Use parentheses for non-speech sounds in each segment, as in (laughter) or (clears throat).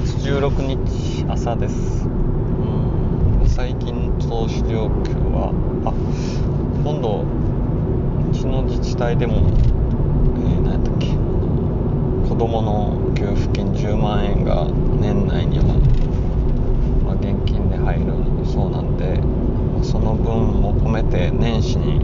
月16日朝です。うん。最近投資状況はあ今度うちの自治体でも、えー、何やったっけ子供の給付金10万円が年内には、まあ、現金で入るそうなんでその分も込めて年始に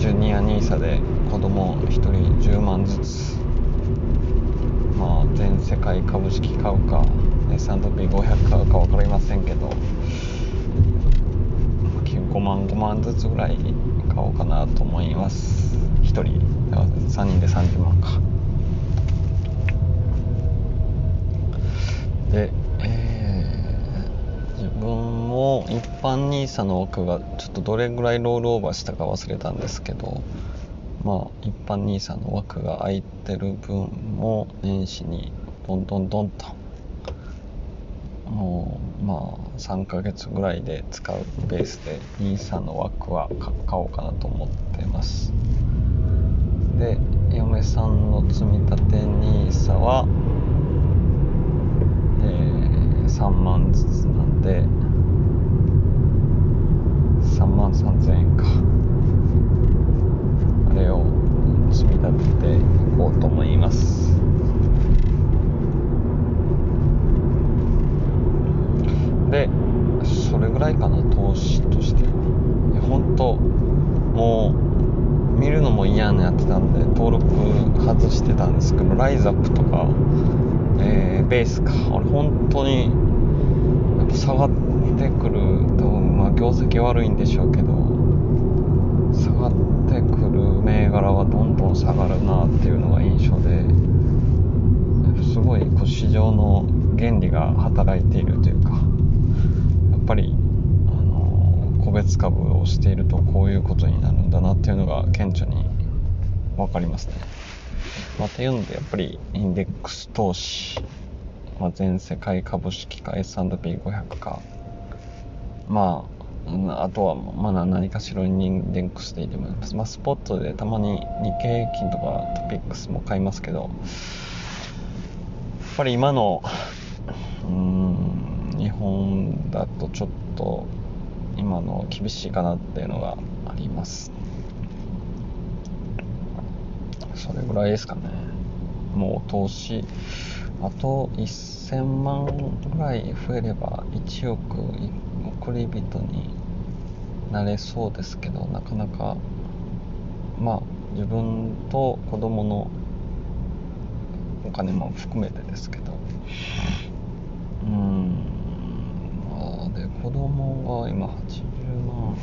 ジュニア NISA で子供1人10万ずつまあ全世界株式買うか S&P500 買うか分かりませんけど5万5万ずつぐらい買おうかなと思います。1人3人で30万か。でえー、自分も一般 NISA の枠がちょっとどれぐらいロールオーバーしたか忘れたんですけどまあ一般 NISA の枠が空いてる分も年始にどんどんどんと。もうまあ3ヶ月ぐらいで使うベースで NISA の枠は買おうかなと思ってます。で嫁さんの積み立て NISA はえー、3万ずつなんで3万3000円か。れを積み立てていこうと思います。でそれぐらいかな投資としては。本当もう見るのも嫌なやってたんで登録外してたんですけどライズアップとかえー、ベースか。俺本当にやっぱ下がってくるとまあ業績悪いんでしょうけど下がっててくる銘柄はどんどん下がるなっていうのが印象ですごいこう市場の原理が働いているというかやっぱりあの個別株をしているとこういうことになるんだなっていうのが顕著に分かりますね。まあ、っていうのでやっぱりインデックス投資、まあ、全世界株式か S&P500 かまああとはまだ何かしらインクスでいいと思いま、あ、スポットでたまに日経平均とかトピックスも買いますけどやっぱり今のうん日本だとちょっと今の厳しいかなっていうのがあります。それぐらいですかね。もう投資あと1000万ぐらい増えれば1億送り人になれそうですけどなかなかまあ自分と子供のお金も含めてですけど。うん。まあで子供が今80万。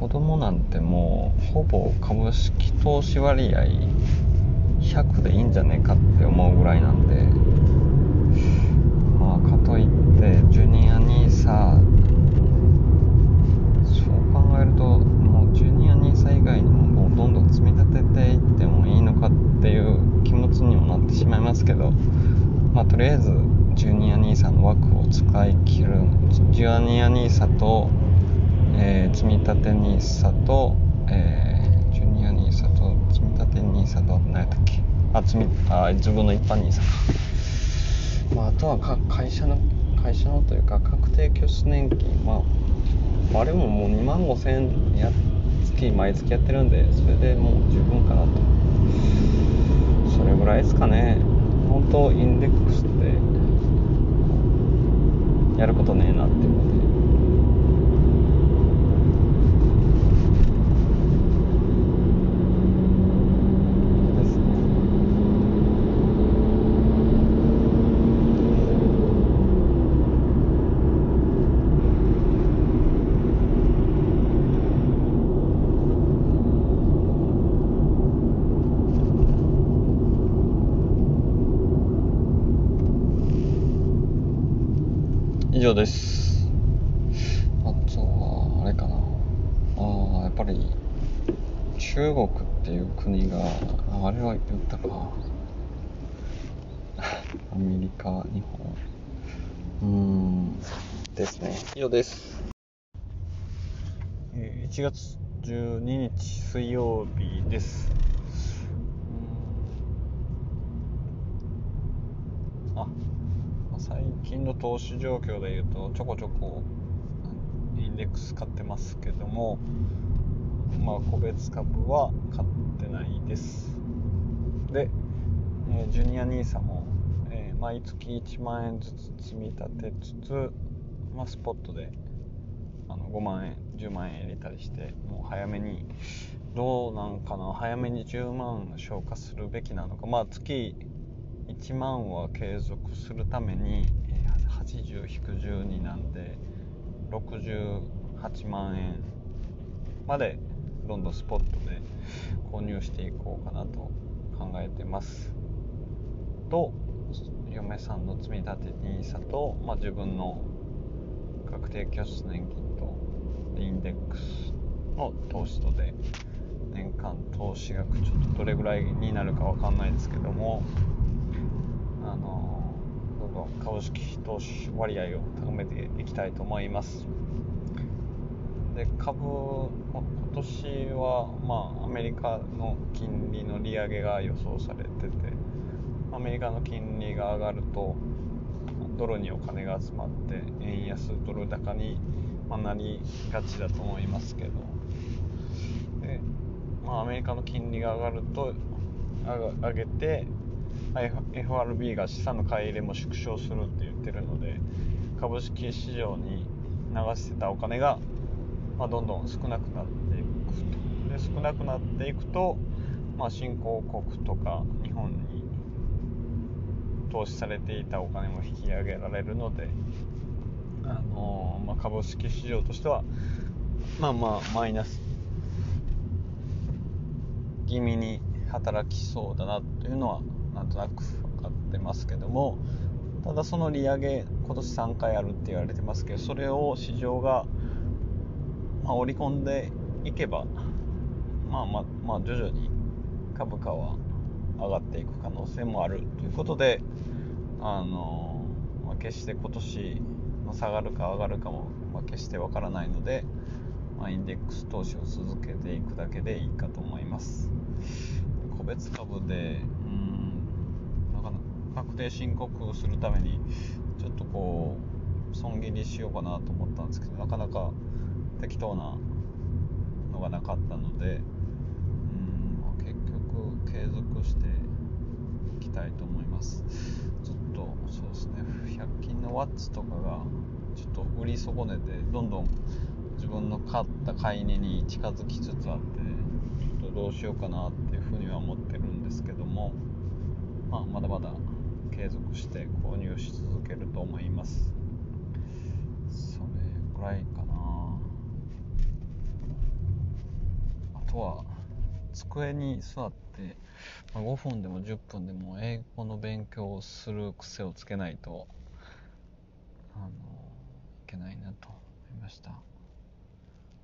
子供なんてもうほぼ株式投資割合100でいいんじゃねえかって思うぐらいなんで。まあかといってジュニア NISA えるともうジュニア NISA 以外にもどんどん積み立てていってもいいのかっていう気持ちにもなってしまいますけどまあとりあえずジュニア NISA の枠を使い切る。ジュニア NISA とえー、積み立て NISA と、えー、ジュニア NISA と積み立て NISA と何やったっけ？あ積みあ自分の一般 NISA か、まあ、あとはか会社の会社のというか確定拠出年金。まああれももう2万5千円や月毎月やってるんでそれでもう十分かなと。それぐらいですかね。本当インデックスってやることねえなっていうので以上です。あとはあれかな。ああやっぱり中国っていう国があれは言ったか (laughs) アメリカ日本。うん。ですね。以上です。1月12日水曜日です。あ最近の投資状況でいうとちょこちょこインデックス買ってますけどもまあ個別株は買ってないです。で、えジュニア NISA も、えー、毎月1万円ずつ積み立てつつ、まあ、スポットであの5万円10万円入れたりしてもう早めにどうなんかな早めに10万消化するべきなのかまあ月1万は継続するために80-12なんで68万円までどんどんスポットで購入していこうかなと考えてます。と嫁さんの積み立て NISA と、まあ、自分の確定拠出年金とインデックスの投資とで年間投資額ちょっとどれぐらいになるかわかんないですけどもあのどんどん株式投資割合を高めていきたいと思います。で株今年はまあアメリカの金利の利上げが予想されててアメリカの金利が上がるとドルにお金が集まって円安ドル高になりがちだと思いますけど。で、まあ、アメリカの金利が上がると上げて FRB が資産の買い入れも縮小するって言ってるので株式市場に流してたお金が、まあ、どんどん少なくなっていくとで少なくなっていくと、まあ、新興国とか日本に投資されていたお金も引き上げられるので、あのー、まあ、株式市場としてはまあまあマイナス気味に働きそうだなというのはなんとなく分かってますけどもただその利上げ今年3回あるって言われてますけどそれを市場が、まあ、織り込んでいけばまあまあまあ徐々に株価は上がっていく可能性もあるということであの、まあ、決して今年下がるか上がるかも、まあ、決してわからないので、まあ、インデックス投資を続けていくだけでいいかと思います。個別株でうん確定申告するためにちょっとこう損切りしようかなと思ったんですけどなかなか適当なのがなかったのでうん結局継続していきたいと思います。ちょっとそうですね100均のワッツとかがちょっと売り損ねてどんどん自分の買った買い値に近づきつつあってちょっとどうしようかなっていうふうには思ってるんですけども、まあ、まだまだ継続して購入し続けると思います。それぐらいかな。あとは机に座って、まあ、5分でも10分でも英語の勉強をする癖をつけないとあのいけないなと思いました。ま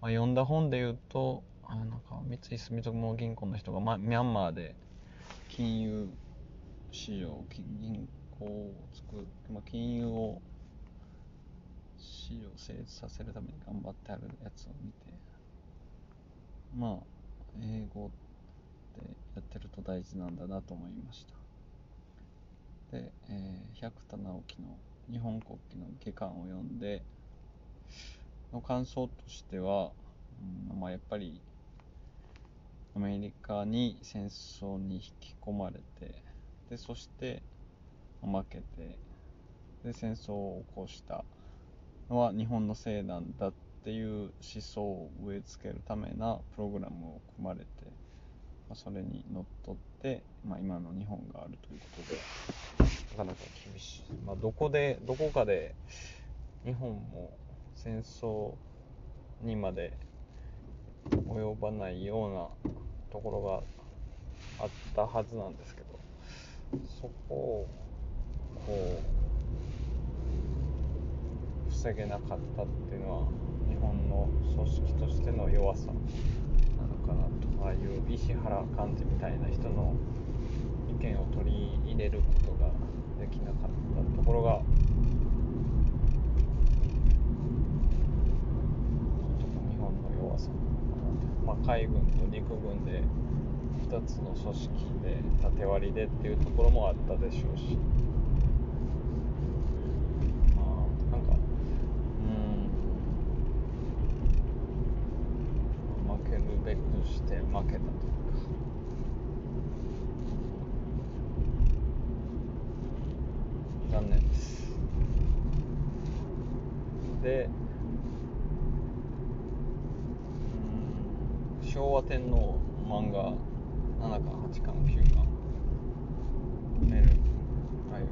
あ、読んだ本で言うとあなんか三井住友銀行の人が、ま、ミャンマーで金融市場銀行を作る、まあ、金融を市場成立させるために頑張ってあるやつを見てまあ英語ってやってると大事なんだなと思いました。で、えー、百田直樹の日本国旗の下巻を読んでの感想としては、うん、まあ、やっぱりアメリカに戦争に引き込まれてでそして負けてで戦争を起こしたのは日本のせいなんだっていう思想を植え付けるためなプログラムを組まれて、まあ、それにのっとって、まあ、今の日本があるということでなかなか厳しい、まあ、どこでどこかで日本も戦争にまで及ばないようなところがあったはずなんですけど。そこをこう防げなかったっていうのは日本の組織としての弱さなのかなとああいう石原幹事みたいな人の意見を取り入れることができなかったところがまあ、海軍と陸軍で1つの組織で縦割りでっていうところもあったでしょうし、まあ、なんかうん。負けるべくして負けたというか。残念です。でうん。昭和天皇漫画7巻8巻9巻メールああい。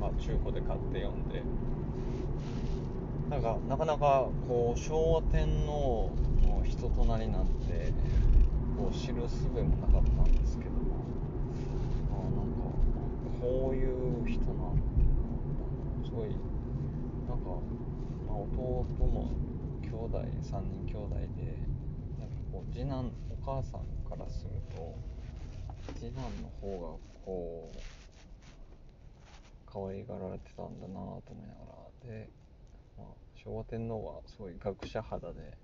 まあ中古で買って読んで。なんかなかなかこう昭和天皇の人となりなんてこう知る術もなかったんですけども。あなんかこういう人なんだすごいなんか、まあ、弟も兄弟3人兄弟でなんかこう次男母さんからすると次男の方がこう可愛がられてたんだなと思いながらで、まあ、昭和天皇はすごい学者肌でなんか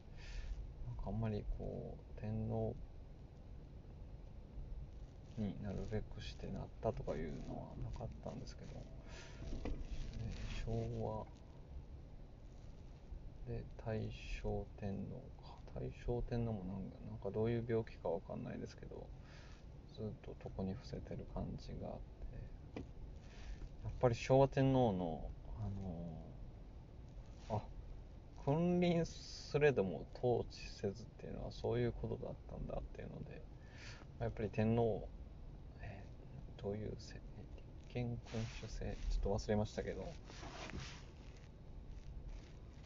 あんまりこう天皇になるべくしてなったとかいうのはなかったんですけど、えー、昭和で大正天皇か大正天皇もなんかなんかどういう病気かわかんないですけどずっと床に伏せてる感じがあってやっぱり昭和天皇のあのー、あ君臨すれども統治せずっていうのはそういうことだったんだっていうのでやっぱり天皇えどういう立憲君主制ちょっと忘れましたけど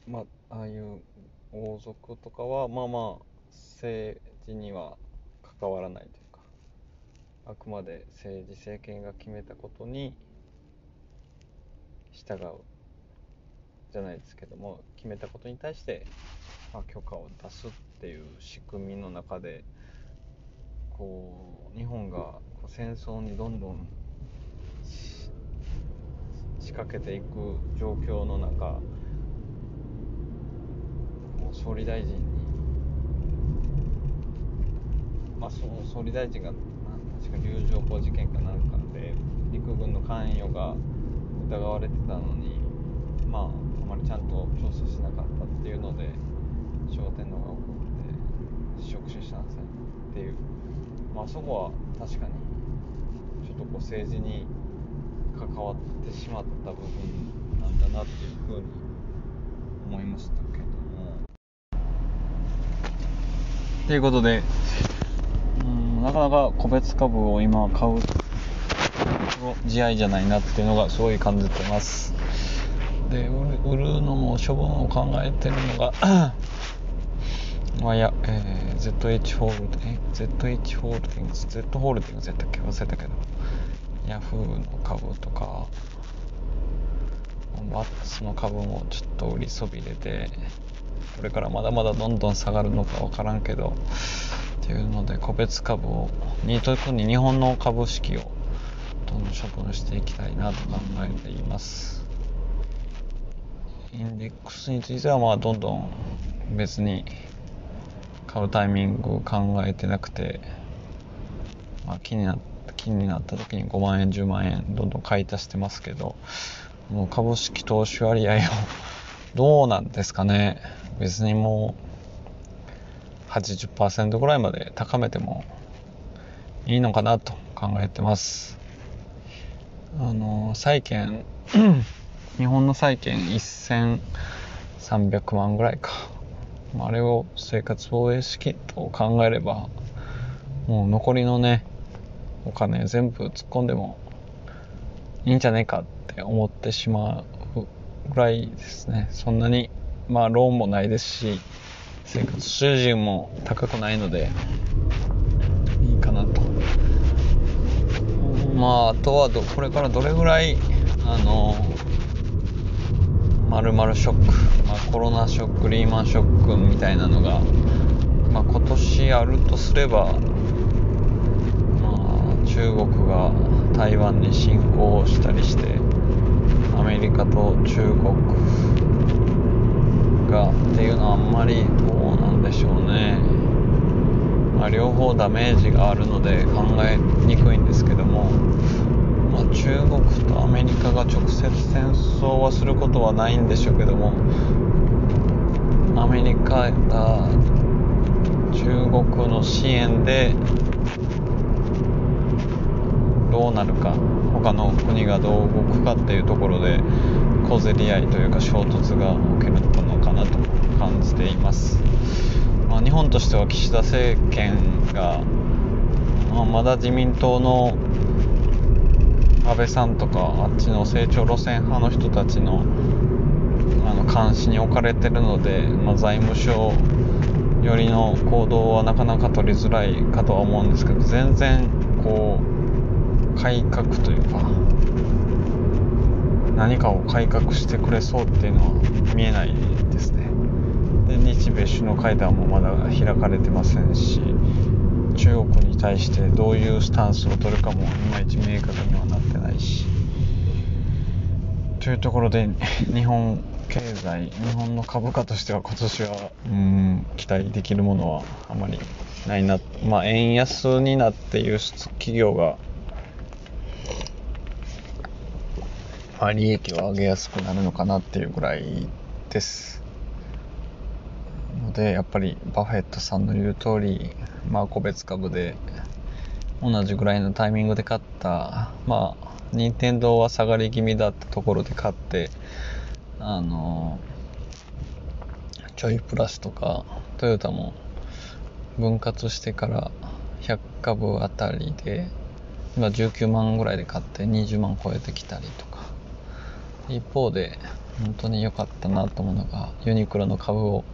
まあああいう王族とかはまあまあ政治には関わらないというかあくまで政治政権が決めたことに従うじゃないですけども決めたことに対して、まあ、許可を出すっていう仕組みの中でこう日本がこう戦争にどんどん仕掛けていく状況の中総理大臣に。まあその総理大臣が確か龍城湖事件かなんかで陸軍の関与が疑われてたのにまああまりちゃんと調査しなかったっていうので昭和天皇が怒って職種したんですねっていう。まあそこは確かにちょっとこう政治に関わってしまった部分なんだなっていうふうに思いましたけども。ということで、うんなかなか個別株を今買う試合じゃないなっていうのがすごい感じてます。で売るのも処分を考えてるのが (coughs) まあ、いや、えー、ZH ホールディング ZH ホールディングス Z ホールディングスやったっけ？忘れたけどヤフーの株とかバッツの株もちょっと売りそびれてこれからまだまだどんどん下がるのか分からんけどっていうので個別株をに特に日本の株式をどんどん処分していきたいなと考えています。インデックスについてはまあどんどん別に買うタイミング考えてなくて、まあ、気になった気になった時に5万円10万円どんどん買い足してますけどもう株式投資割合をどうなんですかね。別にもう80%ぐらいまで高めてもいいのかなと考えてます。あの債券 (clears throat) 日本の債券1300万ぐらいか。あれを生活防衛資金と考えればもう残りのねお金全部突っ込んでもいいんじゃねえかって思ってしまうぐらいですね。そんなにまあローンもないですし生活収入も高くないのでいいかなと。まああとはどこれからどれぐらいあのまるまるショック、まあ、コロナショックリーマンショックみたいなのが、まあ、今年あるとすれば、まあ、中国が台湾に侵攻したりしてアメリカと中国がっていうのはあんまりどうなんでしょうね、まあ、両方ダメージがあるので考えにくいんですけども。まあ、中国とアメリカが直接戦争はすることはないんでしょうけども。アメリカが中国の支援でどうなるか他の国がどう動くかっていうところで小競り合いというか衝突が起きるのかなと感じています、まあ、日本としては岸田政権が、まあ、まだ自民党の安倍さんとかあっちの成長路線派の人たちのあの監視に置かれてるので、まあ、財務省よりの行動はなかなか取りづらいかとは思うんですけど全然こう改革というか何かを改革してくれそうっていうのは見えないですね。で日米首脳会談もまだ開かれてませんし中国に対してどういうスタンスを取るかもいまいち明確にはなってないしというところで日本経済日本の株価としては今年はうん期待できるものはあまりないなまあ円安になって輸出企業がまあ利益を上げやすくなるのかなっていうぐらいです。のでやっぱりバフェットさんの言う通りまあ個別株で同じぐらいのタイミングで買ったまあ任天堂は下がり気味だったところで買ってあのちょいプラスとかトヨタも分割してから100株あたりで今19万ぐらいで買って20万超えてきたりと一方で本当に良かったなと思うのがユニクロの株を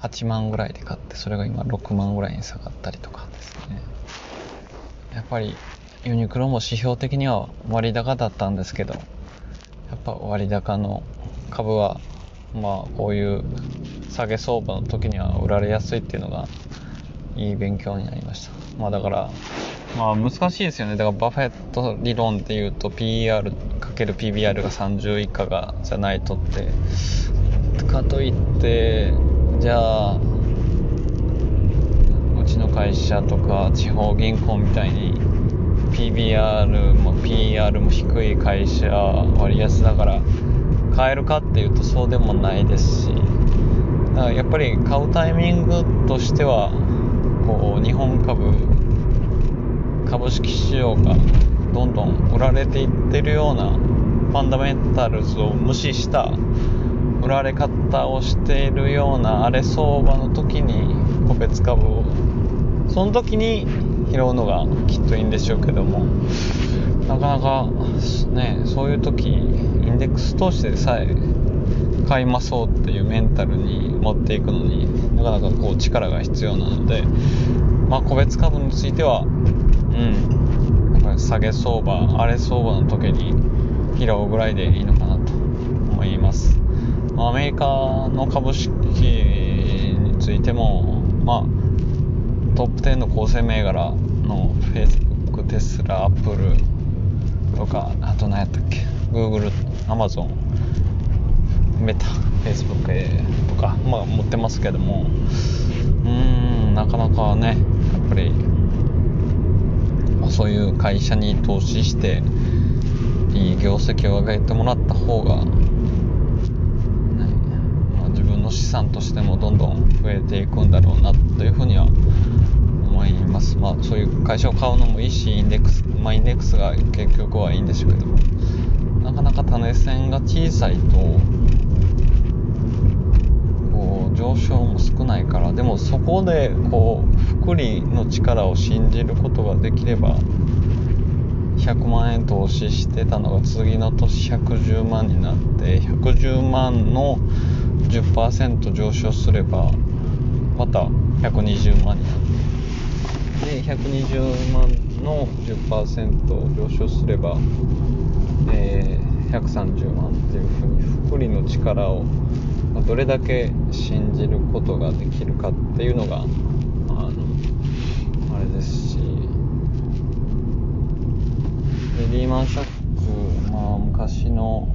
8万ぐらいで買ってそれが今6万ぐらいに下がったりとかですね。やっぱりユニクロも指標的には割高だったんですけどやっぱ割高の株はまあこういう下げ相場の時には売られやすいっていうのがいい勉強になりました。まあだからまあ難しいですよね。だからバフェット理論っていうと PER×PBR が30以下がじゃないとって。かといってじゃあうちの会社とか地方銀行みたいに PBR も PR も低い会社割安だから買えるかっていうとそうでもないですしだからやっぱり買うタイミングとしてはこう日本株株式市場がどんどん売られていってるようなファンダメンタルズを無視した売られ方をしているような荒れ相場の時に個別株をその時に拾うのがきっといいんでしょうけどもなかなかねそういう時インデックス投資でさえ買いまそうっていうメンタルに持っていくのになかなかこう力が必要なのでまあ個別株についてはうん。下げ相場荒れ相場の時に拾うぐらいでいいのかなと思います。アメリカの株式についてもまあトップ10の構成銘柄の Facebook、テスラ、アップルとか、あと何やったっけ、Google、Amazon、メタ、Facebook とか、まあ持ってますけども、うーん、なかなかね、やっぱり、そういう会社に投資して、いい業績を上げてもらった方が、ねまあ、自分の資産としてもどんどん増えていくんだろうなというふうには思います。まあそういう会社を買うのもいいし、インデックス、まあインデックスが結局はいいんでしょうけども、なかなか種線が小さいと、上昇も少ないから、でもそこでこう、福利の力を信じることができれば、100万円投資してたのが次の年110万になって110万の10%上昇すればまた120万になってで120万の10%上昇すれば、えー、130万っていうふうに福利の力をどれだけ信じることができるかっていうのがあのあれですしリーマンショック、まあ、昔の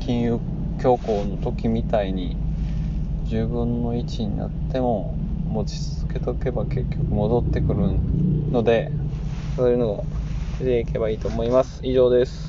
金融恐慌の時みたいに10分の1になっても持ち続けとけば結局戻ってくるのでそういうのを出ていけばいいと思います。以上です。